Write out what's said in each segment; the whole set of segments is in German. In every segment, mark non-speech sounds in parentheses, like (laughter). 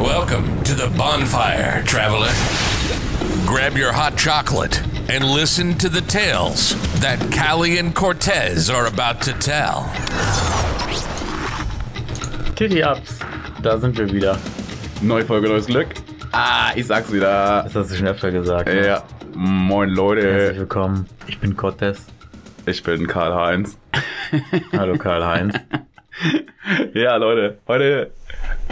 Welcome to the bonfire, traveler. Grab your hot chocolate and listen to the tales that Callie and Cortez are about to tell. Titty Ups, da sind wir wieder. Neue Folge, neues Glück. Ah, ich sag's wieder. Das hast du schon öfter gesagt. ne? Ja, moin Herzlich Leute. willkommen. Ich bin Cortez. Ich bin Karl-Heinz. Hallo Karl-Heinz. (laughs) Ja, Leute, heute,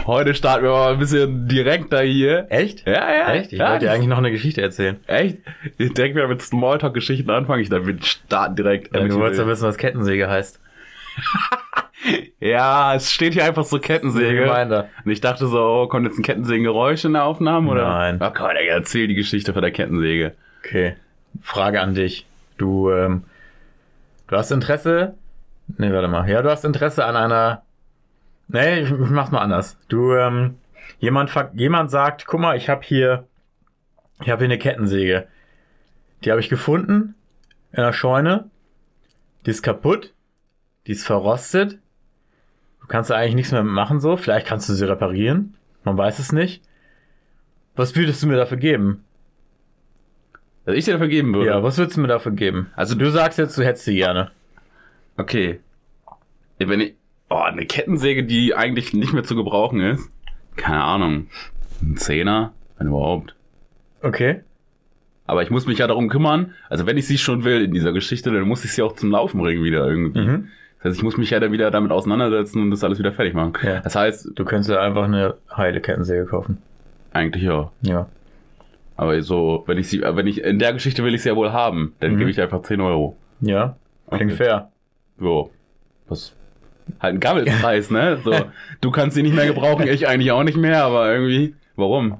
heute starten wir mal ein bisschen direkter hier. Echt? Ja, ja. Echt? Ich ja, wollte dir eigentlich noch eine Geschichte erzählen. Echt? Ich denke mir mit Smalltalk-Geschichten anfangen. Ich dachte, wir starten direkt. Ja, du wolltest ja wissen, was Kettensäge heißt. (laughs) Ja, es steht hier einfach so Kettensäge. Und ich dachte so, oh, kommt jetzt ein Kettensägengeräusch in der Aufnahme, oder? Nein. Oh Gott, erzähl die Geschichte von der Kettensäge. Okay. Frage an dich. Du, ähm, du hast Interesse? Nee, warte mal. Ja, du hast Interesse an einer. Nee, ich, ich mach's mal anders. Du, ähm, jemand, jemand sagt, guck mal, ich habe hier, ich habe hier eine Kettensäge. Die habe ich gefunden in der Scheune. Die ist kaputt. Die ist verrostet. Du kannst da eigentlich nichts mehr machen so. Vielleicht kannst du sie reparieren. Man weiß es nicht. Was würdest du mir dafür geben? Dass ich dir dafür geben würde. Ja, was würdest du mir dafür geben? Also du sagst jetzt, du hättest sie gerne. Okay. Wenn ich, oh, eine Kettensäge, die eigentlich nicht mehr zu gebrauchen ist. Keine Ahnung. Ein Zehner, wenn überhaupt. Okay. Aber ich muss mich ja darum kümmern. Also wenn ich sie schon will in dieser Geschichte, dann muss ich sie auch zum Laufen bringen wieder irgendwie. Mhm. Das heißt, ich muss mich ja dann wieder damit auseinandersetzen und das alles wieder fertig machen. Ja. Das heißt, Du könntest ja einfach eine heile Kettensäge kaufen. eigentlich ja. Ja. Aber so, wenn ich sie, wenn ich, in der Geschichte will ich sie ja wohl haben, dann Mhm. gebe ich einfach 10 Euro. Ja. Klingt Okay. fair. So. Was? Halt ein Gammelpreis, ne? So, du kannst sie nicht mehr gebrauchen, ich eigentlich auch nicht mehr, aber irgendwie, warum?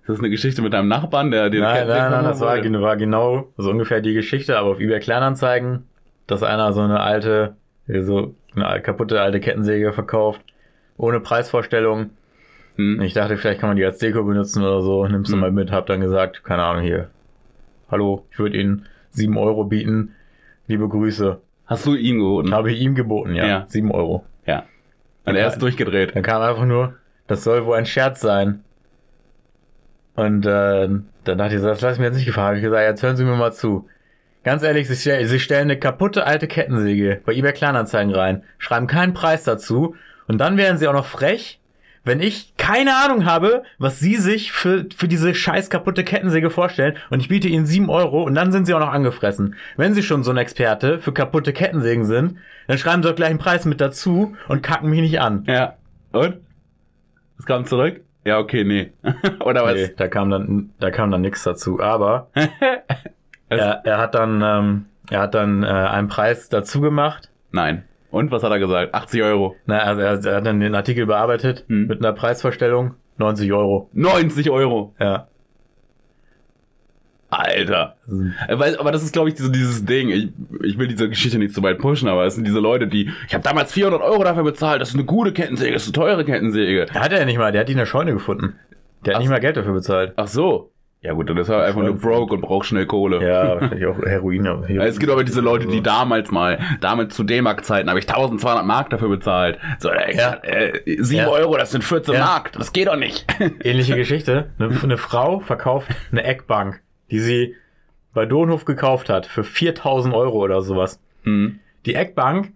Ist das eine Geschichte mit deinem Nachbarn, der den Nein, nein, nein, das war, war genau so ungefähr die Geschichte, aber auf eBay Kleinanzeigen, dass einer so eine alte, so eine kaputte alte Kettensäge verkauft, ohne Preisvorstellung. Hm? Ich dachte, vielleicht kann man die als Deko benutzen oder so. Nimmst du Hm. mal mit, hab dann gesagt, keine Ahnung hier. Hallo, ich würde Ihnen sieben Euro bieten. Liebe Grüße. Hast du ihn geboten? Habe ich ihm geboten, ja. Ja. Sieben Euro. Ja. Und er ist durchgedreht. Dann kam einfach nur, das soll wohl ein Scherz sein. Und äh, dann dachte ich, das lass ich mir jetzt nicht gefallen. Hab ich gesagt, jetzt hören Sie mir mal zu. Ganz ehrlich, Sie, stell, Sie stellen eine kaputte alte Kettensäge bei eBay Kleinanzeigen rein, schreiben keinen Preis dazu und dann wären Sie auch noch frech, wenn ich keine Ahnung habe, was Sie sich für, für diese scheiß kaputte Kettensäge vorstellen und ich biete Ihnen sieben Euro und dann sind Sie auch noch angefressen. Wenn Sie schon so ein Experte für kaputte Kettensägen sind, dann schreiben Sie doch gleich einen Preis mit dazu und kacken mich nicht an. Ja. Und? Es kam zurück? Ja, okay, nee. (laughs) Oder was? Nee, da kam dann, da kam dann nichts dazu. Aber (laughs) er, er hat dann, ähm, er hat dann äh, einen Preis dazu gemacht. Nein. Und was hat er gesagt? 80 Euro. Na, also er, er hat dann den Artikel bearbeitet Hm. mit einer Preisvorstellung 90 Euro. 90 Euro. Ja. Alter. Äh, weil- Aber das ist, glaube ich, so dieses Ding. Ich, ich will diese Geschichte nicht zu weit pushen, aber es sind diese Leute, die. Ich habe damals 400 Euro dafür bezahlt. Das ist eine gute Kettensäge, das ist eine teure Kettensäge. Der hat er ja nicht mal, der hat die in der Scheune gefunden. Der hat Ach. nicht mal Geld dafür bezahlt. Ach so. Ja gut, dann ist er einfach nur broke und braucht schnell Kohle. Ja, wahrscheinlich auch Heroin. Ja, Es gibt aber diese Leute, die damals mal, damals zu D-Mark-Zeiten, habe ich 1200 Mark dafür bezahlt. So, äh, Ja. äh, 7 Ja. Euro, das sind 14 Ja. Mark. Das geht doch nicht. (laughs) Ähnliche Geschichte. Eine, eine Frau verkauft eine Eckbank, die sie bei Dohnhof gekauft hat für 4000 Euro oder sowas. hm. Die Eckbank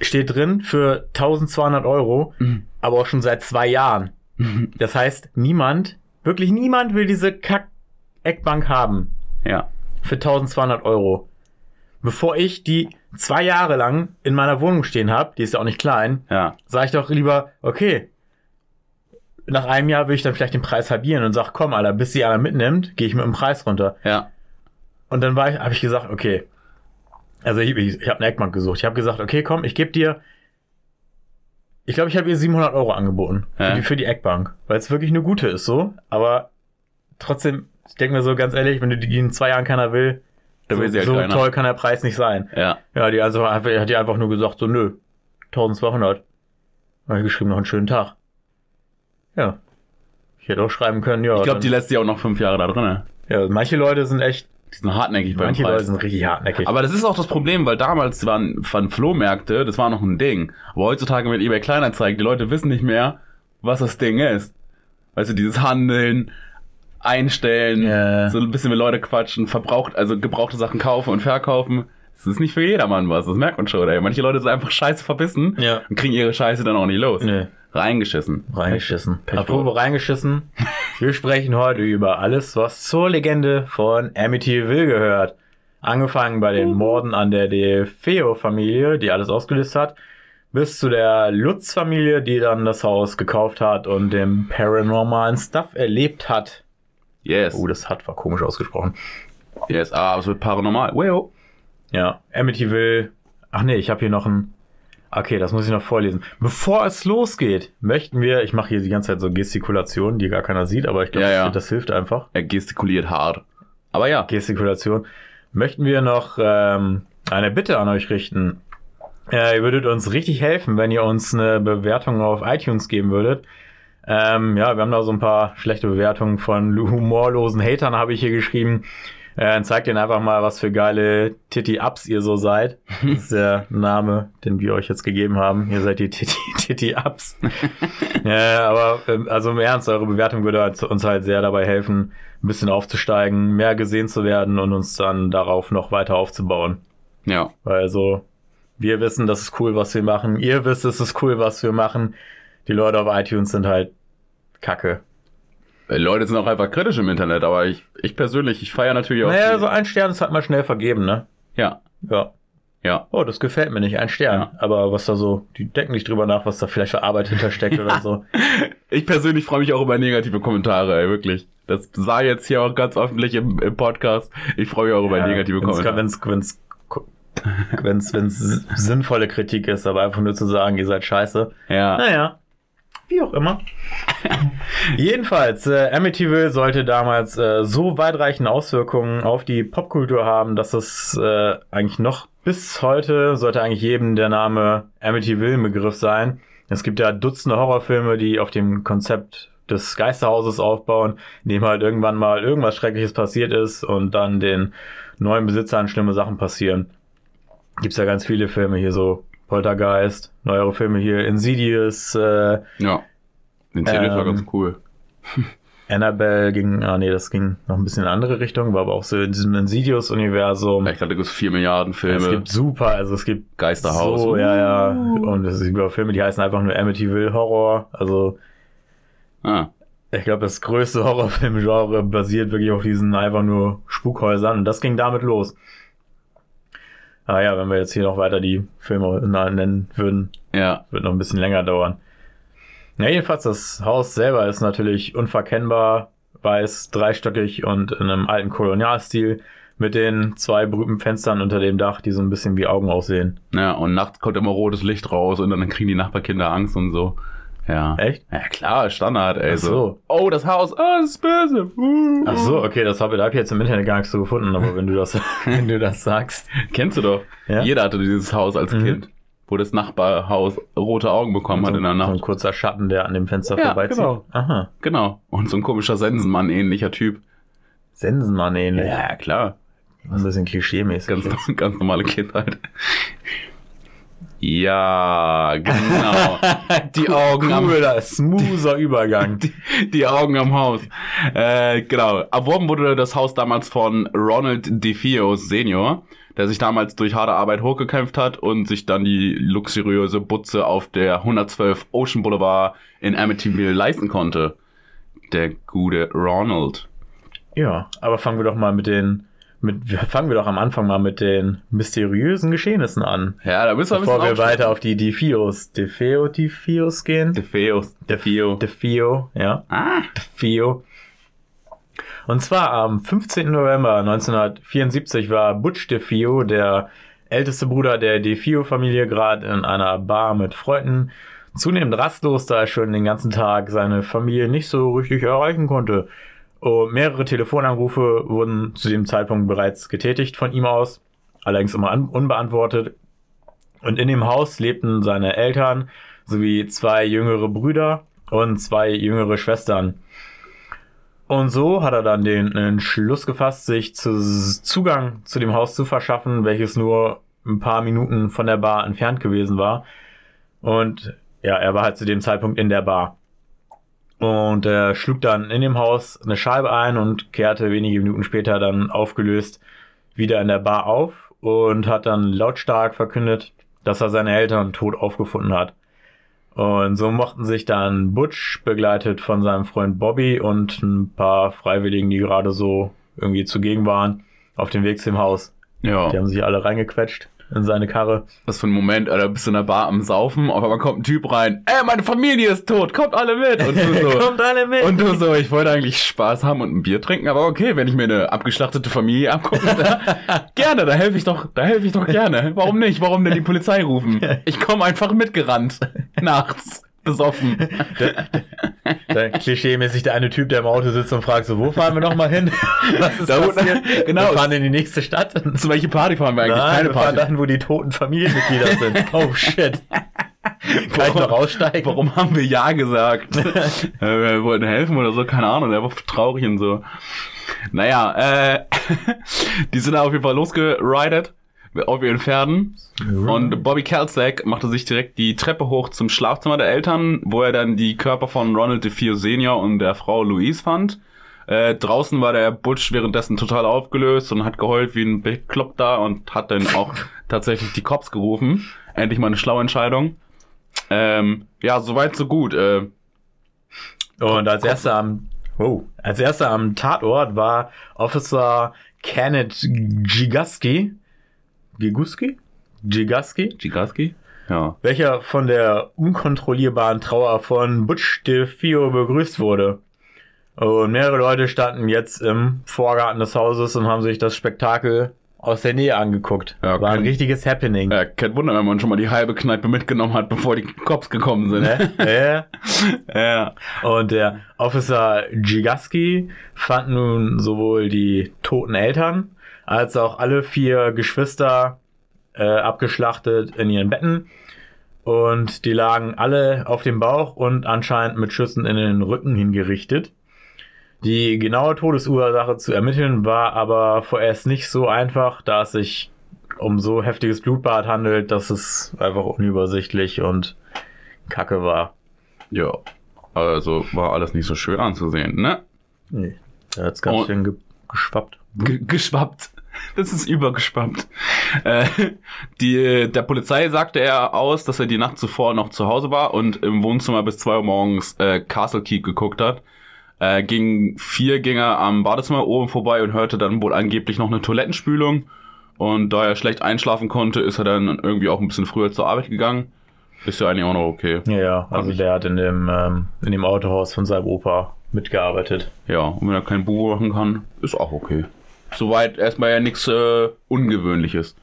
steht drin für 1200 Euro, aber auch schon seit zwei Jahren. Das heißt, niemand, wirklich niemand will diese Kack-Eckbank haben Ja. für 1200 Euro. Bevor ich die zwei Jahre lang in meiner Wohnung stehen habe, die ist ja auch nicht klein, Ja. sage ich doch lieber, okay, nach einem Jahr will ich dann vielleicht den Preis halbieren und sag, komm, Alter, bis sie einer mitnimmt, gehe ich mit dem Preis runter. Ja. Und dann war ich, habe ich gesagt, okay. Also ich, ich, ich habe eine Eckbank gesucht. Ich habe gesagt, okay, komm, ich gebe dir. Ich glaube, ich habe ihr 700 Euro angeboten für, die, für die Eckbank, weil es wirklich eine gute ist, so. Aber trotzdem, ich denke mir so ganz ehrlich, wenn du die in zwei Jahren keiner will, so, will sie halt so toll kann der Preis nicht sein. Ja. Ja, die also hat die einfach nur gesagt, so nö, 1200. Dann geschrieben, noch einen schönen Tag. Ja. Ich hätte auch schreiben können, ja. Ich glaube, die lässt sich auch noch fünf Jahre da drin. ja, manche Leute sind echt, Die sind hartnäckig manche Leute sind richtig hartnäckig. Aber das ist auch das Problem, weil damals waren, waren Flohmärkte, das war noch ein Ding. Aber heutzutage mit eBay Kleinanzeigen, die Leute wissen nicht mehr, was das Ding ist. Weißt du, dieses Handeln, Einstellen, Ja. so ein bisschen mit Leute quatschen, verbraucht, also gebrauchte Sachen kaufen und verkaufen. Das ist nicht für jedermann was, das merkt man schon, ey. Manche Leute sind einfach scheiße verbissen Ja. und kriegen ihre Scheiße dann auch nicht los. Nee. Reingeschissen. Reingeschissen. Apropos reingeschissen. Wir sprechen heute über alles, was zur Legende von Amityville gehört. Angefangen bei den Morden an der DeFeo-Familie, die alles ausgelöst hat, bis zu der Lutz-Familie, die dann das Haus gekauft hat und dem paranormalen Stuff erlebt hat. Yes. Oh, das hat war komisch ausgesprochen. Yes, ah, es wird paranormal. Well. Ja, Amityville. Ach nee, ich habe hier noch ein. Okay, das muss ich noch vorlesen. Bevor es losgeht, möchten wir. Ich mache hier die ganze Zeit so Gestikulationen, die gar keiner sieht, aber ich glaube, Ja, ja. das, hilft einfach. Er gestikuliert hart. Aber ja. Gestikulation. Möchten wir noch ähm, eine Bitte an euch richten. Äh, ihr würdet uns richtig helfen, wenn ihr uns eine Bewertung auf iTunes geben würdet. Ähm, ja, wir haben da so ein paar schlechte Bewertungen von humorlosen Hatern, habe ich hier geschrieben. Äh, zeigt ihnen einfach mal, was für geile Titty-Ups ihr so seid. (laughs) Das ist der Name, den wir euch jetzt gegeben haben. Ihr seid die Titty- (laughs) Titty-Ups. (laughs) ja, aber ähm, also im Ernst, eure Bewertung würde halt- uns halt sehr dabei helfen, ein bisschen aufzusteigen, mehr gesehen zu werden und uns dann darauf noch weiter aufzubauen. Ja. Weil so, wir wissen, das ist cool, was wir machen. Ihr wisst, es ist cool, was wir machen. Die Leute auf iTunes sind halt kacke. Äh, Leute sind auch einfach kritisch im Internet, aber ich, ich persönlich, ich feiere natürlich auch. Naja, so ein Stern ist halt mal schnell vergeben, ne? ja. Ja. Ja. Oh, das gefällt mir nicht, ein Stern. Ja. Aber was da so, die denken nicht drüber nach, was da vielleicht für Arbeit hintersteckt oder so. Ich persönlich freue mich auch über negative Kommentare, ey, wirklich. Das sah jetzt hier auch ganz öffentlich im, im Podcast. Ich freue mich auch über negative Kommentare. Wenn's, wenn's, wenn's, wenn's sinnvolle Kritik ist, aber einfach nur zu sagen, ihr seid scheiße. Ja. Naja, wie auch immer. Jedenfalls, äh, Amityville sollte damals äh, so weitreichende Auswirkungen auf die Popkultur haben, dass es äh, eigentlich noch bis heute sollte eigentlich jedem der Name Amityville ein Begriff sein. Es gibt ja Dutzende Horrorfilme, die auf dem Konzept des Geisterhauses aufbauen, in dem halt irgendwann mal irgendwas Schreckliches passiert ist und dann den neuen Besitzern schlimme Sachen passieren. Gibt's ja ganz viele Filme hier so Poltergeist, neuere Filme hier Insidious, äh, Ja. Den Series war Ähm, ganz cool. (laughs) Annabelle ging, ah nee, das ging noch ein bisschen in eine andere Richtung, war aber auch so in diesem Insidious-Universum. Ich glaube, da gibt es vier Milliarden Filme. Es gibt super, also es gibt Geisterhaus. So, ja, ja. Und es gibt auch Filme, die heißen einfach nur Amityville Horror. Also Ah. ich glaube, das größte Horrorfilmgenre basiert wirklich auf diesen einfach nur Spukhäusern. Und das ging damit los. Ah ja, wenn wir jetzt hier noch weiter die Filme nennen würden, Ja. wird noch ein bisschen länger dauern. Ja, jedenfalls, das Haus selber ist natürlich unverkennbar, weiß, dreistöckig und in einem alten Kolonialstil mit den zwei berühmten Fenstern unter dem Dach, die so ein bisschen wie Augen aussehen. Ja, und nachts kommt immer rotes Licht raus und dann kriegen die Nachbarkinder Angst und so. Ja. Echt? Ja, klar, Standard, ey. Ach so. Oh, das Haus, oh, das ist böse. Uh. Ach so, okay, das habe ich jetzt im Internet gar nichts so gefunden, aber wenn du das, (laughs) (laughs) wenn du das sagst. Kennst du doch. Ja? Jeder hatte dieses Haus als Mhm. Kind, wo das Nachbarhaus rote Augen bekommen so, hat in der so ein Nacht. kurzer Schatten, der an dem Fenster Ja, vorbeizieht. genau. Aha. Genau. Und so ein komischer Sensenmann-ähnlicher Typ. Sensenmann ähnlich. Ja, klar. Ein bisschen klischee-mäßig. Ganz, (laughs) ganz normale Kindheit. Ja, genau. (laughs) Die Augen am Cooler, (laughs) smoother Übergang. die, die Augen am Haus. Äh, genau. Erworben wurde das Haus damals von Ronald DeFeo Senior, der sich damals durch harte Arbeit hochgekämpft hat und sich dann die luxuriöse Butze auf der 112 Ocean Boulevard in Amityville leisten konnte. Der gute Ronald. Ja, aber fangen wir doch mal mit den, mit, fangen wir doch am Anfang mal mit den mysteriösen Geschehnissen an. Ja, da müssen wir Bevor wir weiter auf die Defios, Defeo, Defios gehen. DeFeo. DeFeo. Defio, ja. Ah. Defio. Und zwar am 15. November 1974 war Butch DeFeo, der älteste Bruder der DeFeo-Familie, gerade in einer Bar mit Freunden. Zunehmend rastlos, da er schon den ganzen Tag seine Familie nicht so richtig erreichen konnte. Und mehrere Telefonanrufe wurden zu dem Zeitpunkt bereits getätigt von ihm aus, allerdings immer un unbeantwortet. Und in dem Haus lebten seine Eltern sowie zwei jüngere Brüder und zwei jüngere Schwestern. Und so hat er dann den Entschluss gefasst, sich zu, Zugang zu dem Haus zu verschaffen, welches nur ein paar Minuten von der Bar entfernt gewesen war. Und ja, er war halt zu dem Zeitpunkt in der Bar. Und er schlug dann in dem Haus eine Scheibe ein und kehrte wenige Minuten später dann aufgelöst wieder in der Bar auf und hat dann lautstark verkündet, dass er seine Eltern tot aufgefunden hat. Und so mochten sich dann Butch, begleitet von seinem Freund Bobby und ein paar Freiwilligen, die gerade so irgendwie zugegen waren, auf dem Weg zum Haus. Ja. Die haben sich alle reingequetscht in seine Karre. Was für ein Moment, Alter, bist du in der Bar am Saufen, auf einmal kommt ein Typ rein, ey, meine Familie ist tot, kommt alle mit. Und du so, (laughs) Kommt alle mit. und du so, ich wollte eigentlich Spaß haben und ein Bier trinken, aber okay, wenn ich mir eine abgeschlachtete Familie angucke, da, (laughs) gerne, da helfe ich doch, da helfe ich doch gerne. Warum nicht? Warum denn die Polizei rufen? (laughs) Ich komme einfach mitgerannt. Nachts. Besoffen. Der klischee-mäßig der eine Typ, der im Auto sitzt und fragt so, wo fahren wir nochmal hin? (laughs) Was ist Da passiert? genau. Wir fahren in die nächste Stadt. Zu welche Party fahren wir eigentlich? Nein, Keine wir fahren Party. dahin, wo die toten Familienmitglieder sind. (laughs) Oh shit. Kann ich noch aussteigen? Warum haben wir Ja gesagt? (laughs) äh, wir wollten helfen oder so, keine Ahnung, der war traurig und so. Naja, äh, die sind da auf jeden Fall losgeridet auf ihren Pferden. Und Bobby Kelsack machte sich direkt die Treppe hoch zum Schlafzimmer der Eltern, wo er dann die Körper von Ronald DeFeo Senior und der Frau Louise fand. Äh, draußen war der Butch währenddessen total aufgelöst und hat geheult wie ein Bekloppter und hat dann auch (laughs) tatsächlich die Cops gerufen. Endlich mal eine schlaue Entscheidung. Ähm, ja, soweit so gut. Äh, Und als erster am, oh, als erster am Tatort war Officer Kenneth Gigaski. Giguski? Gigaski? Gigaski? Ja. welcher von der unkontrollierbaren Trauer von Butch DeFeo begrüßt wurde. Und mehrere Leute standen jetzt im Vorgarten des Hauses und haben sich das Spektakel aus der Nähe angeguckt. Ja, War ein richtiges Happening. Ja, kein Wunder, wenn man schon mal die halbe Kneipe mitgenommen hat, bevor die Cops gekommen sind. (laughs) Ja. ja. Und der Officer Gigaski fand nun sowohl die toten Eltern als auch alle vier Geschwister äh, abgeschlachtet in ihren Betten. Und die lagen alle auf dem Bauch und anscheinend mit Schüssen in den Rücken hingerichtet. Die genaue Todesursache zu ermitteln war aber vorerst nicht so einfach, da es sich um so heftiges Blutbad handelt, dass es einfach unübersichtlich und kacke war. Ja. Also war alles nicht so schön anzusehen, ne? Nee, da hat's ganz Und- schön ge geschwappt. Ge geschwappt. (laughs) Das ist übergeschwappt. Äh, die, der Polizei sagte er aus, dass er die Nacht zuvor noch zu Hause war und im Wohnzimmer bis zwei Uhr morgens äh, Castle Keep geguckt hat. Äh, gegen vier ging er am Badezimmer oben vorbei und hörte dann wohl angeblich noch eine Toilettenspülung. Und da er schlecht einschlafen konnte, ist er dann irgendwie auch ein bisschen früher zur Arbeit gegangen. Ist ja eigentlich auch noch okay. Ja, ja, also der hat in dem, ähm, in dem Autohaus von seinem Opa mitgearbeitet. Ja, und wenn er kein Buch machen kann, ist auch okay. Soweit erstmal ja nichts äh, Ungewöhnliches,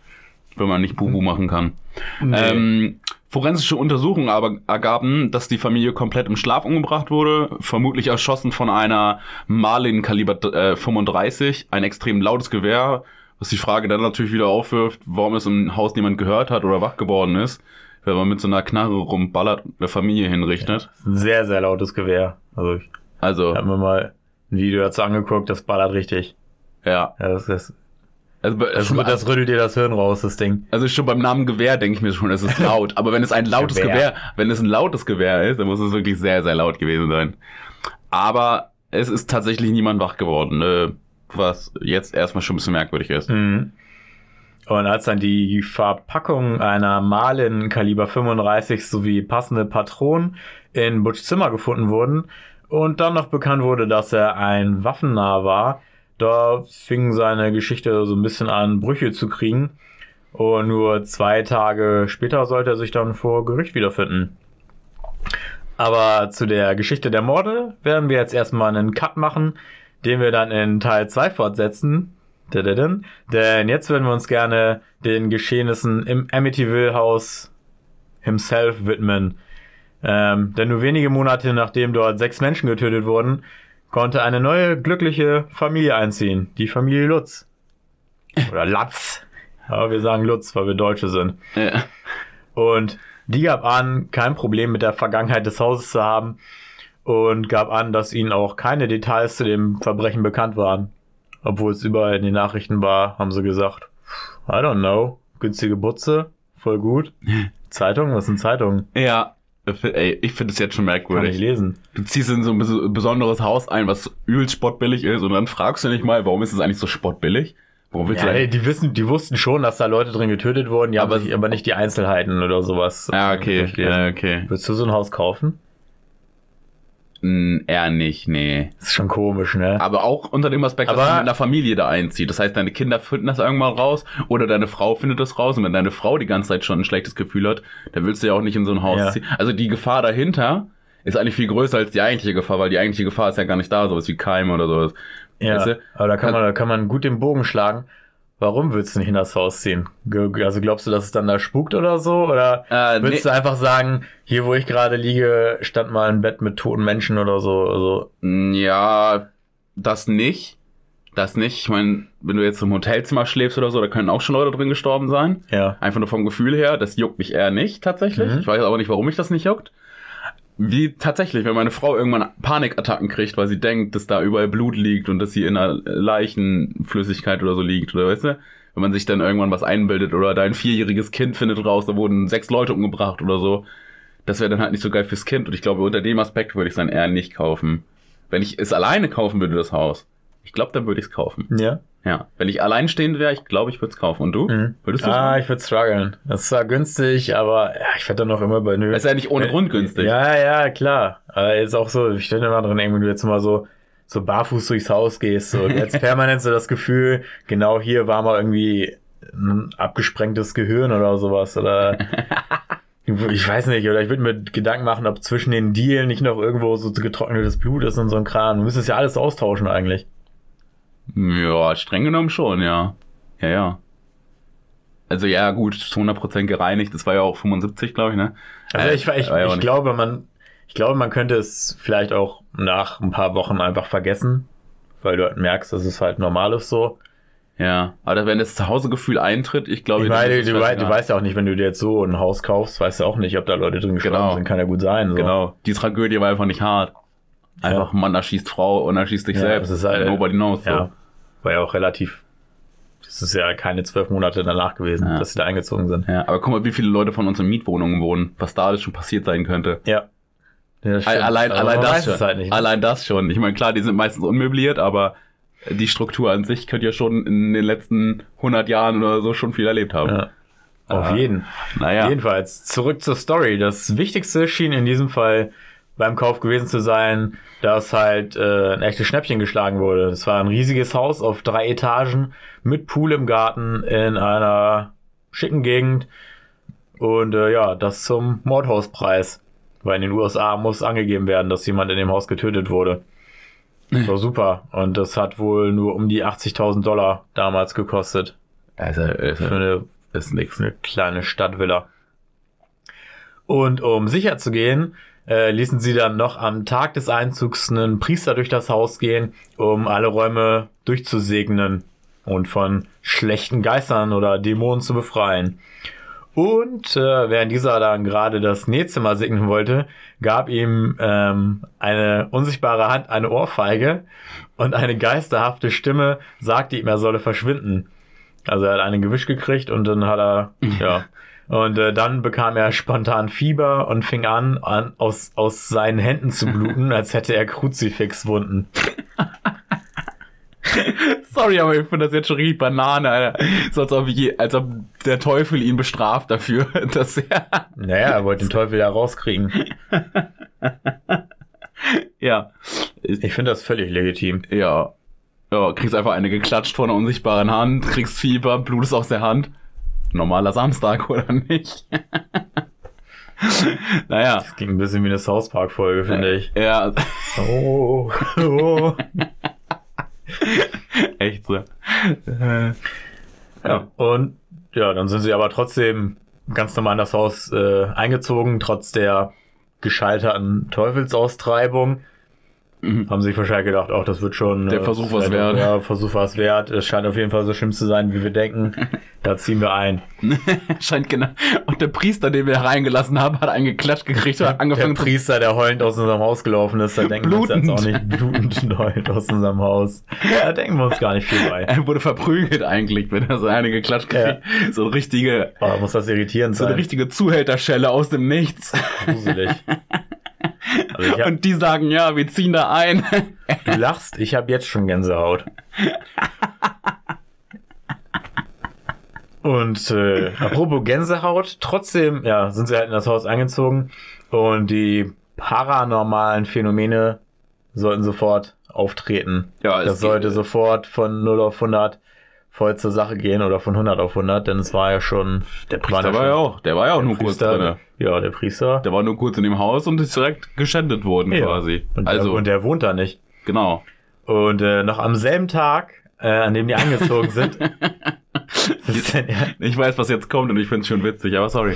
wenn man nicht Bubu machen kann. Ähm, forensische Untersuchungen aber ergaben, dass die Familie komplett im Schlaf umgebracht wurde, vermutlich erschossen von einer Marlin Kaliber äh, 35, ein extrem lautes Gewehr, was die Frage dann natürlich wieder aufwirft, warum es im Haus niemand gehört hat oder wach geworden ist, wenn man mit so einer Knarre rumballert und eine Familie hinrichtet. Sehr, sehr lautes Gewehr. Also ich Also, habe mir mal ein Video dazu angeguckt, das ballert richtig. Ja. Ja, das, das, Also, das, das rüttelt dir das Hirn raus, das Ding. Also schon beim Namen Gewehr denke ich mir schon, es ist (laughs) laut. Aber wenn es ein lautes Gewehr. Gewehr. wenn es ein lautes Gewehr ist, dann muss es wirklich sehr, sehr laut gewesen sein. Aber es ist tatsächlich niemand wach geworden, äh, was jetzt erstmal schon ein bisschen merkwürdig ist. Mhm. Und als dann die Verpackung einer Marlin Kaliber 35 sowie passende Patronen in Butch Zimmer gefunden wurden und dann noch bekannt wurde, dass er ein Waffennah war, da fing seine Geschichte so ein bisschen an Brüche zu kriegen. Und nur zwei Tage später sollte er sich dann vor Gericht wiederfinden. Aber zu der Geschichte der Morde werden wir jetzt erstmal einen Cut machen, den wir dann in Teil 2 fortsetzen. Denn jetzt würden wir uns gerne den Geschehnissen im Amityville Haus himself widmen. Ähm, denn nur wenige Monate nachdem dort sechs Menschen getötet wurden, konnte eine neue glückliche Familie einziehen. Die Familie Lutz. Oder Latz. Aber wir sagen Lutz, weil wir Deutsche sind. Ja. Und die gab an, kein Problem mit der Vergangenheit des Hauses zu haben und gab an, dass ihnen auch keine Details zu dem Verbrechen bekannt waren. Obwohl es überall in den Nachrichten war, haben sie gesagt, I don't know, günstige Butze, voll gut. (laughs) Zeitung, was sind Zeitungen? ja. Ey, ich finde es jetzt schon Kann ich merkwürdig. lesen. Du ziehst in so ein bes- besonderes Haus ein, was übelst spottbillig ist und dann fragst du nicht mal, warum ist es eigentlich so spottbillig? Warum willst Ja, du eigentlich... die wissen, die wussten schon, dass da Leute drin getötet wurden, ja, aber, Aber- aber nicht die Einzelheiten oder sowas. Ja, okay, durchlesen. ja, okay. Würdest du so ein Haus kaufen? Eher nicht, nee. Das ist schon komisch, ne? Aber auch unter dem Aspekt, dass Aber- du mit einer Familie da einzieht. Das heißt, deine Kinder finden das irgendwann raus oder deine Frau findet das raus. Und wenn deine Frau die ganze Zeit schon ein schlechtes Gefühl hat, dann willst du ja auch nicht in so ein Haus Ja. ziehen. Also die Gefahr dahinter ist eigentlich viel größer als die eigentliche Gefahr, weil die eigentliche Gefahr ist ja gar nicht da, sowas wie Keime oder sowas. Ja, Weißt du? aber da Kann- man, da kann man gut den Bogen schlagen. Warum willst du nicht in das Haus ziehen? Also glaubst du, dass es dann da spukt oder so? Oder Äh, willst nee. du einfach sagen, hier wo ich gerade liege, stand mal ein Bett mit toten Menschen oder so? Also, Mm, Ja, das nicht. Das nicht. Ich meine, wenn du jetzt im Hotelzimmer schläfst oder so, da können auch schon Leute drin gestorben sein. ja. Einfach nur vom Gefühl her, das juckt mich eher nicht tatsächlich. Mhm. Ich weiß aber nicht, warum mich das nicht juckt. Wie tatsächlich, wenn meine Frau irgendwann Panikattacken kriegt, weil sie denkt, dass da überall Blut liegt und dass sie in einer Leichenflüssigkeit oder so liegt, oder weißt du? Wenn man sich dann irgendwann was einbildet oder dein vierjähriges Kind findet raus, da wurden sechs Leute umgebracht oder so. Das wäre dann halt nicht so geil fürs Kind und ich glaube, unter dem Aspekt würde ich es dann eher nicht kaufen. Wenn ich es alleine kaufen würde, das Haus, ich glaube, dann würde ich es kaufen. Ja. Ja. Wenn ich alleinstehend wäre, ich glaube, ich würde es kaufen. Und du? Mhm. Würdest du Ah, ich würde strugglen. Das ist zwar günstig, aber ja, ich werde dann noch immer bei nö. Das ist ja nicht ohne Grund günstig. Ja, ja, klar. Aber jetzt auch so, ich stelle immer drin, wenn du jetzt mal so, so barfuß durchs Haus gehst, so jetzt (laughs) permanent so das Gefühl, genau hier war mal irgendwie ein abgesprengtes Gehirn oder sowas oder (laughs) ich weiß nicht, oder ich würde mir Gedanken machen, ob zwischen den Dielen nicht noch irgendwo so getrocknetes Blut ist und so ein Kram. Du müsstest ja alles austauschen eigentlich. Ja, streng genommen schon, ja. Ja, ja. Also ja, gut, zu 100% gereinigt, das war ja auch 75, glaube ich, ne? Also Äh, ich, ich, ja ich glaube, man, ich glaube, man könnte es vielleicht auch nach ein paar Wochen einfach vergessen, weil du halt merkst, dass es halt normal ist so. Ja, aber wenn das Zuhausegefühl eintritt, ich glaube... Ich meine, du, wei- du weißt ja auch nicht, wenn du dir jetzt so ein Haus kaufst, weißt du auch nicht, ob da Leute drin gestorben Genau. sind. Kann ja gut sein. So. Genau, die Tragödie war einfach nicht hart. Einfach, Ja. Mann erschießt Frau und erschießt sich Ja, selbst. das ist halt- Nobody knows. So. Ja. War ja auch relativ. Das ist ja keine zwölf Monate danach gewesen, Ja. dass sie da eingezogen sind. ja, aber guck mal, wie viele Leute von uns in Mietwohnungen wohnen, was da alles schon passiert sein könnte. Ja. ja. Allein, Aber allein das schon. halt nicht. ne? Allein das schon. Ich meine, klar, die sind meistens unmöbliert, aber die Struktur an sich könnte ja schon in den letzten 100 Jahren oder so schon viel erlebt haben. Ja. Auf jeden. Naja. Jedenfalls, zurück zur Story. Das Wichtigste schien in diesem Fall beim Kauf gewesen zu sein, dass halt äh, ein echtes Schnäppchen geschlagen wurde. Es war ein riesiges Haus auf drei Etagen mit Pool im Garten in einer schicken Gegend. Und äh, ja, das zum Mordhauspreis. Weil in den USA muss angegeben werden, dass jemand in dem Haus getötet wurde. Das war super. Und das hat wohl nur um die 80.000 Dollar damals gekostet. Also, Für also, eine ist nix. eine kleine Stadtvilla. Und um sicher zu gehen, äh, ließen sie dann noch am Tag des Einzugs einen Priester durch das Haus gehen, um alle Räume durchzusegnen und von schlechten Geistern oder Dämonen zu befreien. Und äh, während dieser dann gerade das Nähzimmer segnen wollte, gab ihm ähm, eine unsichtbare Hand eine Ohrfeige und eine geisterhafte Stimme sagte ihm, er solle verschwinden. Also er hat einen Gewisch gekriegt und dann hat er, (laughs) ja. Und äh, dann bekam er spontan Fieber und fing an, an aus, aus seinen Händen zu bluten, (laughs) als hätte er Kruzifixwunden. Sorry, aber ich finde das jetzt schon richtig Banane, Alter. So als ob, je, als ob der Teufel ihn bestraft dafür, (laughs) dass er. Naja, er wollte den Teufel ja rauskriegen. (laughs) ja. Ich finde das völlig legitim. Ja. Ja, kriegst einfach eine geklatscht von einer unsichtbaren Hand, kriegst Fieber, blutest aus der Hand. Normaler Samstag, (laughs) oder nicht? naja. Das ging ein bisschen wie eine South Park-Folge, finde ich. Ja, Oh, oh. (laughs) echt so. Ja, und ja, dann sind sie aber trotzdem ganz normal in das Haus äh, eingezogen, trotz der gescheiterten Teufelsaustreibung. Haben sich wahrscheinlich gedacht, auch das wird schon. Der äh, Versuch was vielleicht- wert. Ja, Versuch was wert. Es scheint auf jeden Fall so schlimm zu sein, wie wir denken. (laughs) Da ziehen wir ein. (laughs) Scheint genau. Und der Priester, den wir hereingelassen haben, hat einen geklatscht gekriegt und hat (laughs) Der angefangen zu Priester, der heulend aus unserem Haus gelaufen ist, da denken wir uns jetzt auch nicht blutend heulend aus unserem Haus. Da denken wir uns gar nicht viel bei. Er wurde verprügelt eigentlich, wenn er so eine geklatscht kriegt. So eine richtige, Aber muss das irritierend so eine sein? richtige Zuhälterschelle aus dem Nichts. gruselig. Also hab, Und die sagen, ja, wir ziehen da ein. du lachst, ich habe jetzt schon Gänsehaut. Und äh, apropos Gänsehaut, trotzdem, ja, sind sie halt in das Haus eingezogen und die paranormalen Phänomene sollten sofort auftreten. Ja, es das sollte geht- sofort von 0 auf 100 voll zur Sache gehen oder von 100 auf 100, denn es war ja schon Der Priester war ja auch, der war ja auch nur kurz Priester, drin. Ja, der Priester. Der war nur kurz in dem Haus und ist direkt geschändet worden ja. quasi. Und, also, der, und der wohnt da nicht. genau. Und äh, noch am selben Tag, äh, an dem die angezogen sind, (laughs) denn, ja, Ich weiß, was jetzt kommt und ich find's schon witzig, aber sorry.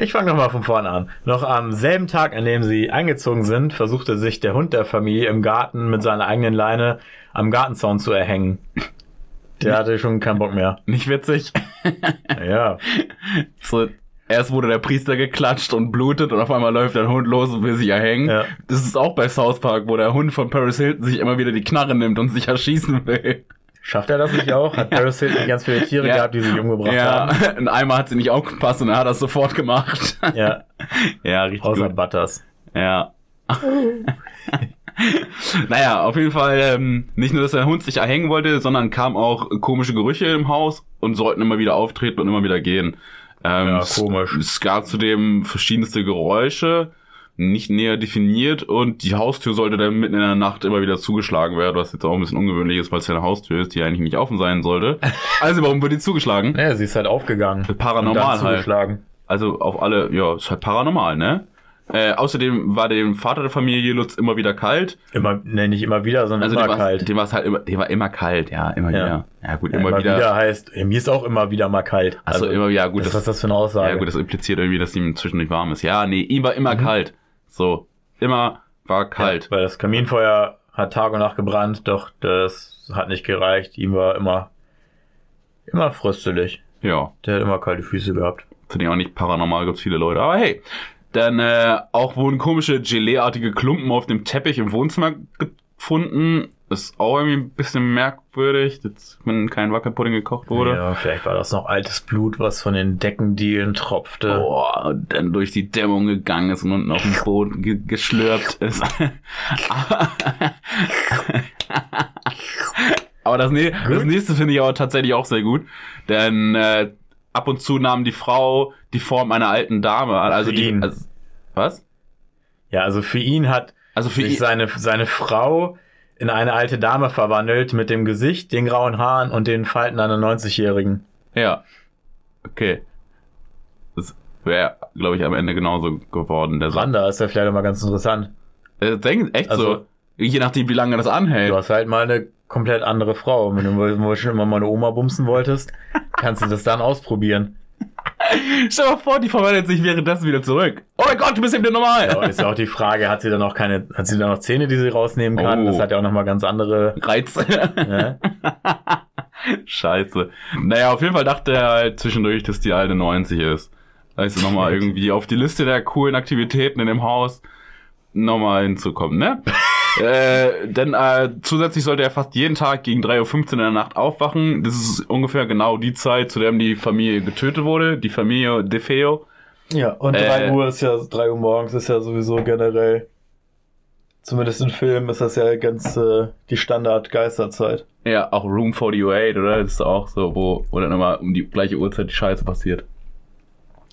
ich fange nochmal von vorne an. Noch am selben Tag, an dem sie eingezogen sind, versuchte sich der Hund der Familie im Garten mit seiner eigenen Leine am Gartenzaun zu erhängen. Der hatte schon keinen Bock mehr. Nicht witzig. Ja, (laughs) So, erst wurde der Priester geklatscht und blutet und auf einmal läuft der Hund los und will sich erhängen. Ja. Das ist auch bei South Park, wo der Hund von Paris Hilton sich immer wieder die Knarre nimmt und sich erschießen will. schafft er das nicht auch? Hat (laughs) Paris Hilton ganz viele Tiere Ja. gehabt, die sich umgebracht Ja, haben? (laughs) und einmal hat sie nicht aufgepasst und er hat das sofort gemacht. Ja, ja, richtig außer gut. Butters. Ja. (laughs) naja, auf jeden Fall ähm, nicht nur, dass der Hund sich erhängen wollte, sondern kamen auch komische Gerüche im Haus und sollten immer wieder auftreten und immer wieder gehen. Ähm, Ja, es- komisch. Es gab zudem verschiedenste Geräusche, nicht näher definiert und die Haustür sollte dann mitten in der Nacht immer wieder zugeschlagen werden, was jetzt auch ein bisschen ungewöhnlich ist, weil es ja eine Haustür ist, die eigentlich nicht offen sein sollte. (laughs) Also warum wird die zugeschlagen? Naja, sie ist halt aufgegangen. Paranormal halt. Also auf alle, ja, ist halt paranormal, ne? Äh, außerdem war dem Vater der Familie Lutz immer wieder kalt. Immer, ne, nicht immer wieder, sondern Also immer dem kalt. Dem war es halt immer, dem war immer kalt, ja, immer Ja. wieder. Ja gut, Ja, immer, wieder. heißt, ja, mir ist auch immer wieder mal kalt. Achso, immer wieder, gut, das, das, was ist das für eine Aussage? ja gut, das impliziert irgendwie, dass ihm zwischendurch warm ist. Ja, nee, ihm war immer kalt. So, immer war kalt. Ja, weil das Kaminfeuer hat Tag und Nacht gebrannt, doch das hat nicht gereicht. Ihm war immer, immer fröstelig. Ja, Der hat immer kalte Füße gehabt. finde ich auch nicht paranormal, gibt's viele Leute. Aber hey, dann äh, auch wurden komische Gelee-artige Klumpen auf dem Teppich im Wohnzimmer gefunden. Ist auch irgendwie ein bisschen merkwürdig, jetzt, wenn kein Wackelpudding gekocht wurde. Ja, vielleicht war das noch altes Blut, was von den Deckendielen tropfte. Boah, und dann durch die Dämmung gegangen ist und unten auf dem Boden ge geschlürpt ist. (laughs) aber das, ne das nächste finde ich aber tatsächlich auch sehr gut. Denn äh, ab und zu nahm die Frau die Form einer alten Dame an. Also die, also, was? Ja, also für ihn hat Also für sich ihn, seine, seine Frau in eine alte Dame verwandelt mit dem Gesicht, den grauen Haaren und den Falten einer 90-Jährigen. ja. Okay. Das wäre, glaube ich, am Ende genauso geworden, der. Randa ist ja vielleicht immer ganz interessant. Äh, denk, echt Also- so. Je nachdem, wie lange das anhält. Du hast halt mal eine komplett andere Frau. Wenn du schon immer mal eine Oma bumsen wolltest, kannst du das dann ausprobieren. Stell dir mal vor, die verwandelt sich währenddessen wieder zurück. Oh mein Gott, du bist eben wieder normal. Aber ist ja auch die Frage, hat sie dann noch keine, hat sie dann noch Zähne, die sie rausnehmen kann? Oh. Das hat ja auch nochmal ganz andere. Reiz. Ne? (laughs) Scheiße. Naja, auf jeden Fall dachte er halt zwischendurch, dass die alte 90 ist. Also nochmal (laughs) irgendwie auf die Liste der coolen Aktivitäten in dem Haus nochmal hinzukommen, ne? Äh, denn äh, zusätzlich sollte er fast jeden Tag gegen 3.15 Uhr in der Nacht aufwachen. Das ist ungefähr genau die Zeit, zu der die Familie getötet wurde. Die Familie DeFeo. Ja, und Äh, 3 Uhr ist ja, 3 Uhr morgens ist ja sowieso generell, zumindest in Filmen ist das ja ganz äh, die Standard-Geisterzeit. Ja, auch Room 48, oder? Das ist auch so, wo, wo dann immer um die gleiche Uhrzeit die Scheiße passiert.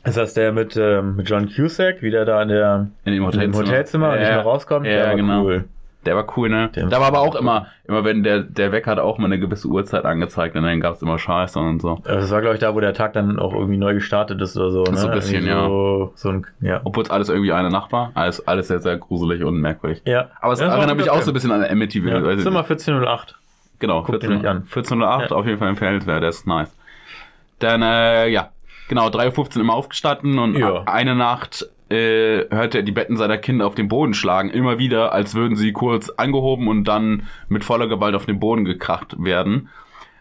Ist das der mit, ähm, mit John Cusack, wie der da in, der, In dem in dem Hotelzimmer. Hotelzimmer und nicht mehr rauskommt? Ja, genau. cool. Der war cool, ne? Der- da war aber auch immer, immer wenn der, der Wecker hat auch mal eine gewisse Uhrzeit angezeigt und dann gab's immer Scheiße und so. Das war, glaube ich, da, wo der Tag dann auch irgendwie neu gestartet ist oder so. Ne? So ein bisschen, Irgendwie so, So ein, ja. Obwohl es alles irgendwie eine Nacht war. Alles, alles sehr, sehr gruselig und merkwürdig. Ja. Aber es Ja, das erinnert mich auch so ein bisschen an Amityville. Ja. weiß ich Zimmer nicht. 1408. Genau, Guckt ihr 14, euch an. 1408, Ja. auf jeden Fall empfehlenswert, der ist nice. Dann, äh, ja, genau, 3.15 Uhr immer aufgestanden und Ja. eine Nacht äh, hört er die Betten seiner Kinder auf den Boden schlagen, immer wieder, als würden sie kurz angehoben und dann mit voller Gewalt auf den Boden gekracht werden.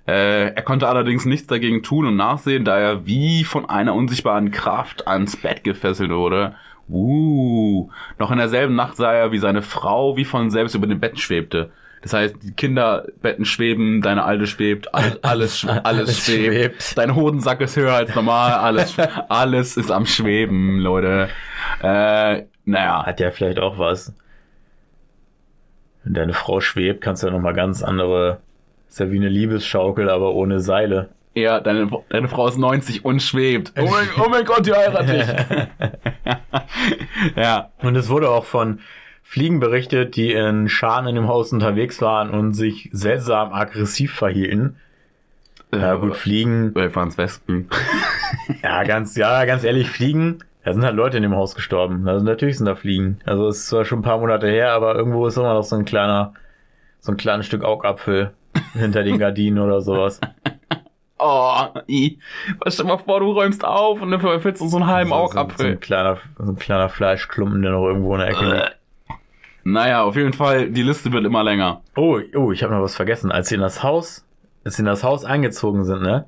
Äh, er konnte allerdings nichts dagegen tun und nachsehen, da er wie von einer unsichtbaren Kraft ans Bett gefesselt wurde. Uh, noch in derselben Nacht sah er, wie seine Frau wie von selbst über dem Bett schwebte. Das heißt, die Kinderbetten schweben, deine Alte schwebt, alles, (laughs) alles, Alles schwebt. schwebt. Dein Hodensack ist höher als normal, alles, (laughs) alles ist am Schweben, Leute. Äh, naja, Hat ja vielleicht auch was. Wenn deine Frau schwebt, kannst du ja nochmal ganz andere. Ist ja wie eine Liebesschaukel, aber ohne Seile. ja, deine, deine Frau ist 90 und schwebt. Oh mein, oh mein Gott, die heiratet dich. (laughs) ja, Und es wurde auch von Fliegen berichtet, die in Scharen in dem Haus unterwegs waren und sich seltsam aggressiv verhielten. Ja gut, Fliegen, Äh, waren's Wespen. (laughs) ja ganz, ja ganz ehrlich, Fliegen, da sind halt Leute in dem Haus gestorben. Also natürlich sind da Fliegen. Also es ist zwar schon ein paar Monate her, aber irgendwo ist immer noch so ein kleiner, so ein kleines Stück Augapfel (laughs) hinter den Gardinen oder sowas. Oh, i. Stell dir mal vor, du räumst auf und dann findest du so einen halben So, so, so Augapfel. ein kleiner, so ein kleiner Fleischklumpen, der noch irgendwo in der Ecke liegt. Naja, auf jeden Fall, die Liste wird immer länger. Oh, oh, ich habe noch was vergessen. Als sie in das Haus, als sie in das Haus eingezogen sind, ne,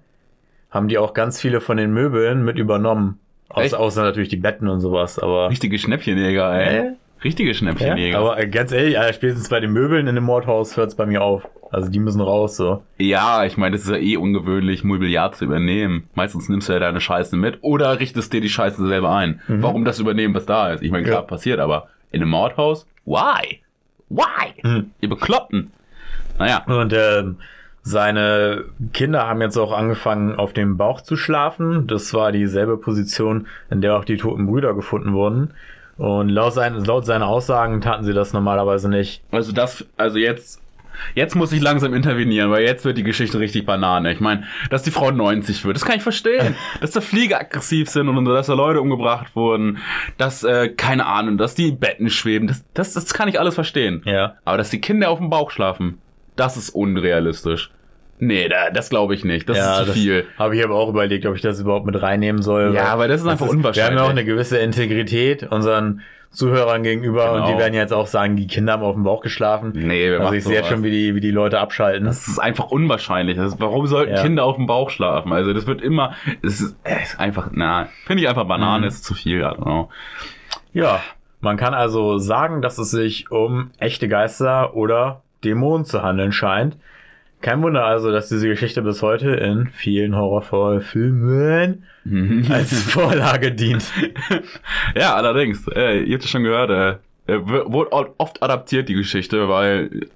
haben die auch ganz viele von den Möbeln mit übernommen. Echt? Außer, außer natürlich die Betten und sowas, aber. Richtige Schnäppchenjäger, ey. Äh? Richtige Ja, Schnäppchenjäger. aber äh, ganz ehrlich, äh, spätestens bei den Möbeln in dem Mordhaus hört's bei mir auf. Also die müssen raus, so. Ja, ich meine, das ist ja eh ungewöhnlich, Mobiliar zu übernehmen. Meistens nimmst du ja deine Scheiße mit oder richtest dir die Scheiße selber ein. Warum das übernehmen, was da ist? Ich meine, klar, Ja. passiert, aber in einem Mordhaus? Why? Why? Hm. Ihr Bekloppten. Naja, Und ähm, seine Kinder haben jetzt auch angefangen, auf dem Bauch zu schlafen. Das war dieselbe Position, in der auch die toten Brüder gefunden wurden. Und laut, sein, laut seiner Aussagen taten sie das normalerweise nicht. also das, also jetzt, jetzt muss ich langsam intervenieren, weil jetzt wird die Geschichte richtig Banane. Ich meine, dass die Frau 90 wird, das kann ich verstehen. (laughs) dass da Flieger aggressiv sind und dass da Leute umgebracht wurden, dass, äh, keine Ahnung, dass die Betten schweben, das, das, das kann ich alles verstehen. Ja. Aber dass die Kinder auf dem Bauch schlafen, das ist unrealistisch. Nee, da, das glaube ich nicht. Das ja, ist zu viel. Habe ich aber auch überlegt, ob ich das überhaupt mit reinnehmen soll. Ja, weil aber das ist einfach Wir haben unwahrscheinlich. ja auch eine gewisse Integrität unseren Zuhörern gegenüber und Genau. die werden jetzt auch sagen, die Kinder haben auf dem Bauch geschlafen. Nee, wer Also ich sehe jetzt schon, wie die, wie die Leute abschalten. Das ist einfach unwahrscheinlich. Ist, warum sollten Ja. Kinder auf dem Bauch schlafen? Also das wird immer, es ist, es ist einfach, na, finde ich einfach Banane, Mhm. ist zu viel. I don't know. Ja, man kann also sagen, dass es sich um echte Geister oder Dämonen zu handeln scheint. Kein Wunder also, dass diese Geschichte bis heute in vielen Horrorfilmen als (laughs) Vorlage dient. ja, allerdings, äh, ihr habt es schon gehört, äh, äh, wurde oft adaptiert, die Geschichte, weil,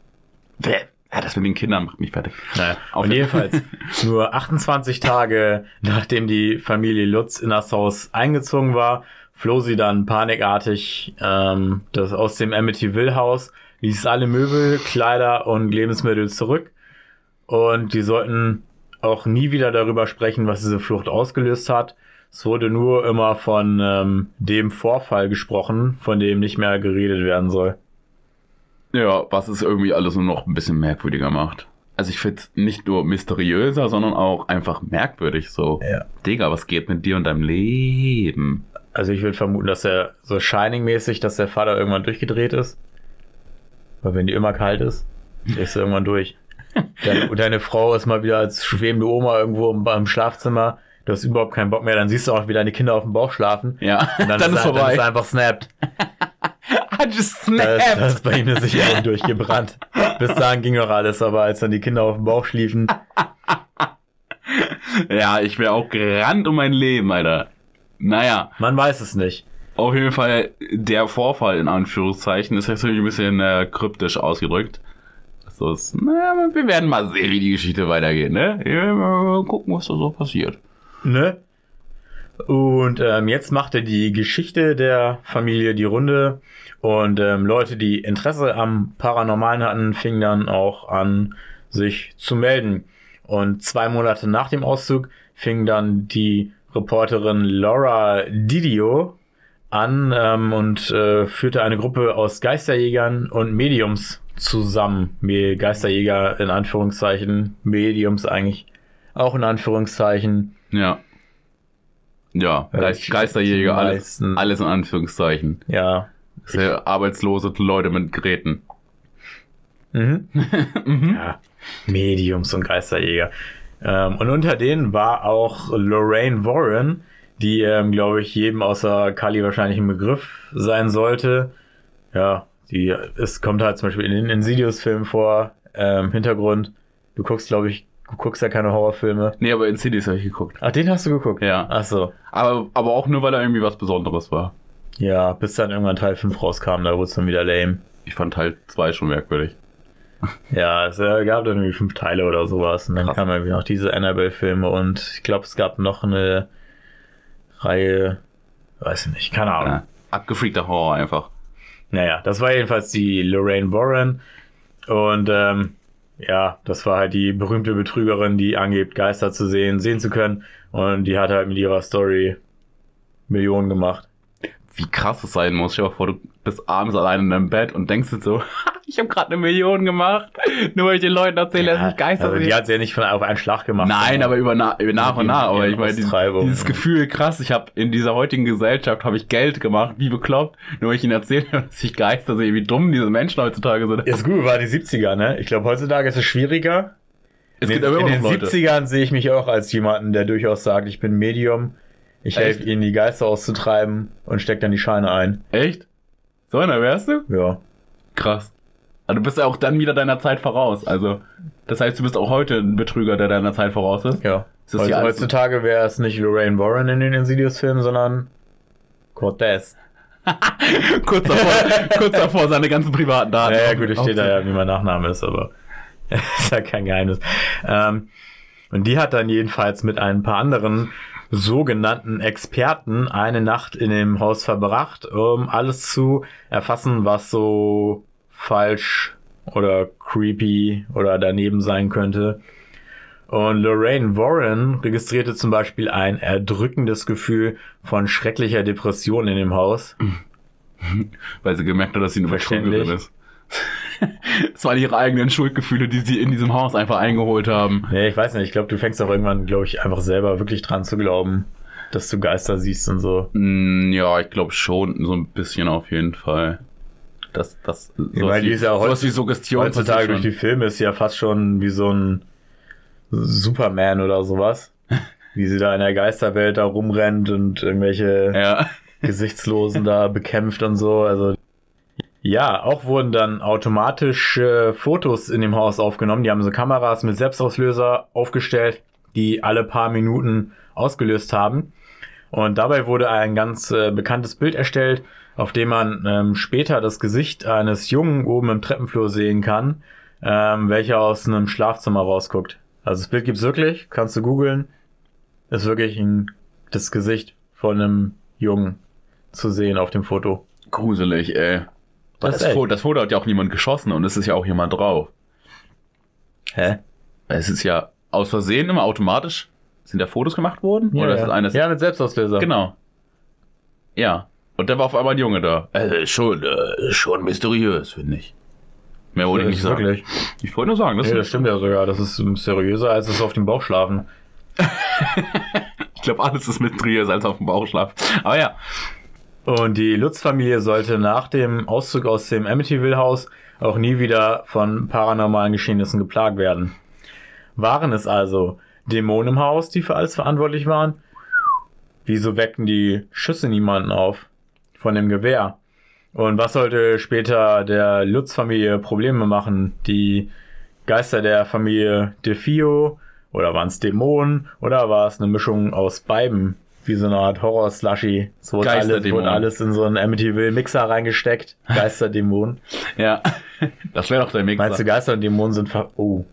ja, das mit den Kindern macht mich fertig. Naja, auf Und jeden- jedenfalls, nur 28 Tage (laughs) nachdem die Familie Lutz in das Haus eingezogen war, floh sie dann panikartig ähm, das, aus dem Amityville-Haus, ließ alle Möbel, Kleider und Lebensmittel zurück. Und die sollten auch nie wieder darüber sprechen, was diese Flucht ausgelöst hat. Es wurde nur immer von ähm, dem Vorfall gesprochen, von dem nicht mehr geredet werden soll. Ja, was es irgendwie alles nur noch ein bisschen merkwürdiger macht. Also ich find's nicht nur mysteriöser, sondern auch einfach merkwürdig so. Ja. Digga, was geht mit dir und deinem Leben? Also ich würde vermuten, dass er so Shining-mäßig, dass der Vater irgendwann durchgedreht ist. Weil wenn die immer kalt ist, ist er irgendwann durch. Deine, und deine Frau ist mal wieder als schwebende Oma irgendwo im, im Schlafzimmer. Du hast überhaupt keinen Bock mehr. Dann siehst du auch, wie deine Kinder auf dem Bauch schlafen. Ja, Und dann, ist, er, vorbei. dann ist einfach snapped. (laughs) I just Da ist, da snapped. ist bei ihm eine Sicherung durchgebrannt. Bis dahin ging noch alles, aber als dann die Kinder auf dem Bauch schliefen, (laughs) Ja, ich wäre auch gerannt um mein Leben, Alter. Naja, man weiß es nicht. auf jeden Fall der Vorfall in Anführungszeichen ist natürlich ein bisschen äh, kryptisch ausgedrückt. So ist, naja, wir werden mal sehen, wie die Geschichte weitergeht, ne? Mal gucken, was da so passiert. Ne? Und ähm, jetzt machte die Geschichte der Familie die Runde und ähm, Leute, die Interesse am Paranormalen hatten, fingen dann auch an, sich zu melden. Und zwei Monate nach dem Auszug fing dann die Reporterin Laura Didio an ähm, und äh, führte eine Gruppe aus Geisterjägern und Mediums zusammen. Me- Geisterjäger in Anführungszeichen, Mediums eigentlich auch in Anführungszeichen. Ja. Ja, Weil Geist, Geisterjäger, alles, alles in Anführungszeichen. Ja. Sehr arbeitslose Leute mit Geräten. (laughs) Mhm. Ja, Mediums und Geisterjäger. Ähm, und unter denen war auch Lorraine Warren, die, ähm, glaube ich, jedem außer Kali wahrscheinlich ein Begriff sein sollte. Ja, die, es kommt halt zum Beispiel in den Insidious-Filmen vor, ähm, Hintergrund. Du guckst, glaube ich, du guckst ja keine Horrorfilme. Nee, aber in CDs habe ich geguckt. Ach, den hast du geguckt? Ja. Ach so. Aber, aber auch nur, weil er irgendwie was Besonderes war. Ja, bis dann irgendwann Teil 5 rauskam, da wurde es dann wieder lame. Ich fand Teil 2 schon merkwürdig. (laughs) Ja, es äh, gab dann irgendwie fünf Teile oder sowas. Und dann Krass. kamen irgendwie noch diese Annabelle-Filme und ich glaube, es gab noch eine Reihe, weiß ich nicht, keine Ahnung. Ja. Abgefreakter Horror einfach. Naja, das war jedenfalls die Lorraine Warren. Und ähm, ja, das war halt die berühmte Betrügerin, die angibt, Geister zu sehen, sehen zu können. Und die hat halt mit ihrer Story Millionen gemacht. Wie krass es sein muss. Stell dir mal vor, du bist abends allein in deinem Bett und denkst dir so, (laughs) ich habe gerade eine Million gemacht, nur weil ich den Leuten erzähle, dass ich Geister also sehe. die hat sie ja nicht von auf einen Schlag gemacht. Nein, aber über, na, über nach und nach. Aber ich meine, dieses, dieses Gefühl, krass, ich habe in dieser heutigen Gesellschaft habe ich Geld gemacht, wie bekloppt, nur weil ich ihnen erzähle, (laughs) dass ich Geister sehe, wie dumm diese Menschen heutzutage sind. Ist gut, war die 70er, ne? Ich glaube, heutzutage ist es schwieriger. Es in gibt den, aber in den noch Leute. 70ern sehe ich mich auch als jemanden, der durchaus sagt, ich bin Medium. Ich helfe ihnen, die Geister auszutreiben und steck dann die Scheine ein. Echt? So einer wärst du? Ja. Krass. Aber du bist ja auch dann wieder deiner Zeit voraus. Also, das heißt, du bist auch heute ein Betrüger, der deiner Zeit voraus ist. Ja. Ist alles- heutzutage wäre es nicht Lorraine Warren in den Insidious-Filmen, sondern Cortez. (laughs) kurz, davor, kurz davor seine ganzen privaten Daten. Ja, ja, gut, es steht da ja, wie mein Nachname ist, aber (laughs) ist ja kein Geheimnis. Ähm, und die hat dann jedenfalls mit ein paar anderen sogenannten Experten eine Nacht in dem Haus verbracht, um alles zu erfassen, was so falsch oder creepy oder daneben sein könnte. Und Lorraine Warren registrierte zum Beispiel ein erdrückendes Gefühl von schrecklicher Depression in dem Haus. (laughs) Weil sie gemerkt hat, dass sie eine. Betrügerin ist. (laughs) Es waren ihre eigenen Schuldgefühle, die sie in diesem Haus einfach eingeholt haben. Nee, ich weiß nicht. Ich glaube, du fängst auch irgendwann, glaube ich, einfach selber wirklich dran zu glauben, dass du Geister siehst und so. Mm, Ja, ich glaube schon, so ein bisschen auf jeden Fall. Das, das, sowas, meine, wie, ist ja heutz- wie Suggestion. Heutzutage durch die Filme ist ja fast schon wie so ein Superman oder sowas. (laughs) Wie sie da in der Geisterwelt da rumrennt und irgendwelche. Ja. Gesichtslosen da (laughs) bekämpft und so. Also ja, auch wurden dann automatisch äh, Fotos in dem Haus aufgenommen. Die haben so Kameras mit Selbstauslöser aufgestellt, die alle paar Minuten ausgelöst haben. Und dabei wurde ein ganz äh, bekanntes Bild erstellt, auf dem man ähm, später das Gesicht eines Jungen oben im Treppenflur sehen kann, ähm, welcher aus einem Schlafzimmer rausguckt. Also das Bild gibt's wirklich, kannst du googeln. Ist wirklich ein, das Gesicht von einem Jungen zu sehen auf dem Foto. Gruselig, ey. Das Das, ist. Foto, das Foto hat ja auch niemand geschossen und es ist ja auch jemand drauf. Hä? Es ist ja aus Versehen immer automatisch. Sind da Fotos gemacht worden? Oder ist es eines? ja, mit Selbstauslöser. Genau. Ja. Und da war auf einmal ein Junge da. Äh, schon, äh, schon mysteriös, finde ich. Mehr wollte ich Das nicht ist sagen. wirklich. Ich wollte nur sagen, das, Nee, das stimmt ja sogar. Das ist seriöser als es auf dem Bauch schlafen. (laughs) ich glaube, alles ist mysteriös als auf dem Bauchschlaf. Aber ja. Und die Lutz-Familie sollte nach dem Auszug aus dem Amityville-Haus auch nie wieder von paranormalen Geschehnissen geplagt werden. Waren es also Dämonen im Haus, die für alles verantwortlich waren? Wieso weckten die Schüsse niemanden auf? Von dem Gewehr? Und was sollte später der Lutz-Familie Probleme machen? Die Geister der Familie DeFio? Oder waren es Dämonen? Oder war es eine Mischung aus beiden? Wie so eine Art Horror-Slushy. Es wurde alles, wurde alles in so einen Amityville-Mixer reingesteckt. (laughs) Geisterdämonen. Ja. Das wäre doch der Mixer. Meinst du, Geister und Dämonen sind ver... Oh,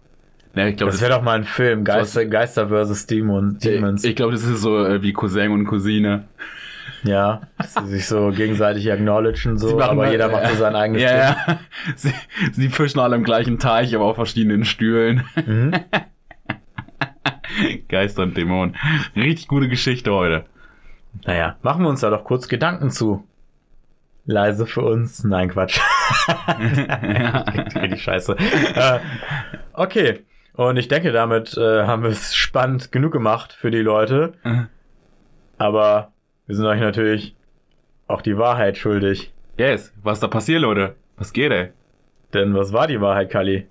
Ja, ich glaube, das wäre doch mal ein Film. Geister, Geister versus Dämon, Demons. ich glaube, das ist so äh, wie Cousin und Cousine. Ja, dass sie sich so gegenseitig acknowledgen, so, aber mal- jeder macht so sein (laughs) eigenes Ja, ja. (laughs) Sie, sie fischen alle im gleichen Teich, aber auf verschiedenen Stühlen. Ding. Mhm. (laughs) Geister und Dämonen. Richtig gute Geschichte heute. Naja, machen wir uns da doch kurz Gedanken zu. Leise für uns. Nein, Quatsch. (laughs) (laughs) Richtig scheiße. Äh, okay. Und ich denke, damit äh, haben wir es spannend genug gemacht für die Leute. Mhm. Aber wir sind euch natürlich auch die Wahrheit schuldig. Yes, was da passiert, Leute? Was geht, ey? Denn was war die Wahrheit, Kali?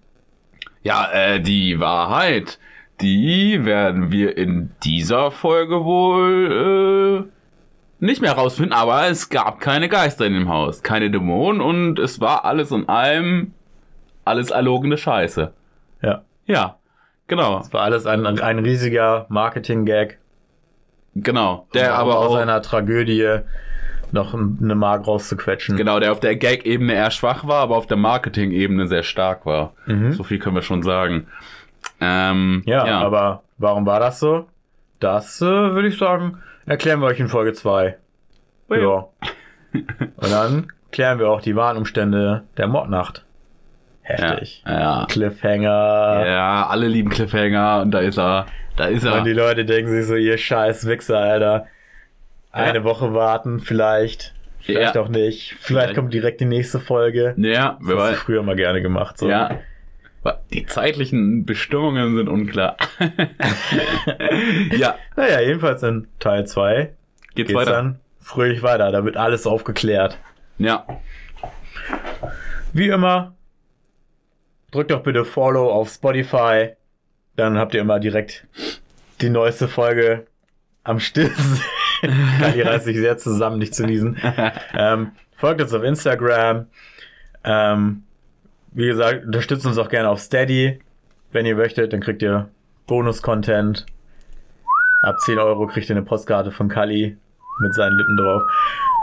Ja, äh, die Wahrheit, die werden wir in dieser Folge wohl äh, nicht mehr rausfinden, aber es gab keine Geister in dem Haus, keine Dämonen und es war alles in allem alles erlogene Scheiße. Ja. Ja, genau, Es war alles ein, ein riesiger Marketing-Gag. genau. Der aber aus auch, einer Tragödie noch eine Mark rauszuquetschen. genau, der auf der Gag-Ebene eher schwach war, aber auf der Marketing-Ebene sehr stark war. Mhm. So viel können wir schon sagen. Ähm, Ja, aber warum war das so? Das äh, würde ich sagen, erklären wir euch in Folge 2. Ja. Ja. (laughs) Und dann klären wir auch die wahren Umstände der Mordnacht. Heftig. Ja, ja. Cliffhanger. Ja, alle lieben Cliffhanger und da ist er. Da ist er. Und die Leute denken sich so, ihr scheiß Wichser, Alter. Eine Ja. Woche warten, vielleicht. Vielleicht Ja. auch nicht. Vielleicht Vielleicht. kommt direkt die nächste Folge. ja, Das wer weiß. früher mal gerne gemacht. So. Ja. Die zeitlichen Bestimmungen sind unklar. (laughs) ja, Naja, jedenfalls in Teil 2 geht's, geht's weiter. dann fröhlich weiter. Da wird alles aufgeklärt. Ja, Wie immer, drückt doch bitte Follow auf Spotify. Dann habt ihr immer direkt die neueste Folge am Stillsinn. (laughs) Kali reißt sich sehr zusammen, nicht zu niesen. (laughs) ähm, folgt uns auf Instagram. Ähm, wie gesagt, unterstützt uns auch gerne auf Steady. Wenn ihr möchtet, dann kriegt ihr Bonus-Content. Ab 10 Euro kriegt ihr eine Postkarte von Kali mit seinen Lippen drauf.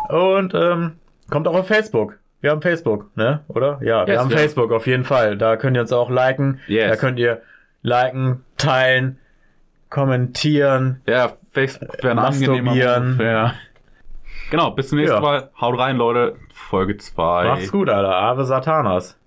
Und ähm, kommt auch auf Facebook. Wir haben Facebook, ne? Oder? Ja, wir Yes, haben wir- Facebook auf jeden Fall. Da könnt ihr uns auch liken. Yes. Da könnt ihr liken, teilen, kommentieren. ja, Facebook wäre ein angenehmer. Move, ja. Genau, bis zum nächsten Ja. Mal. Haut rein, Leute. Folge 2. Macht's gut, Alter. Ave Satanas.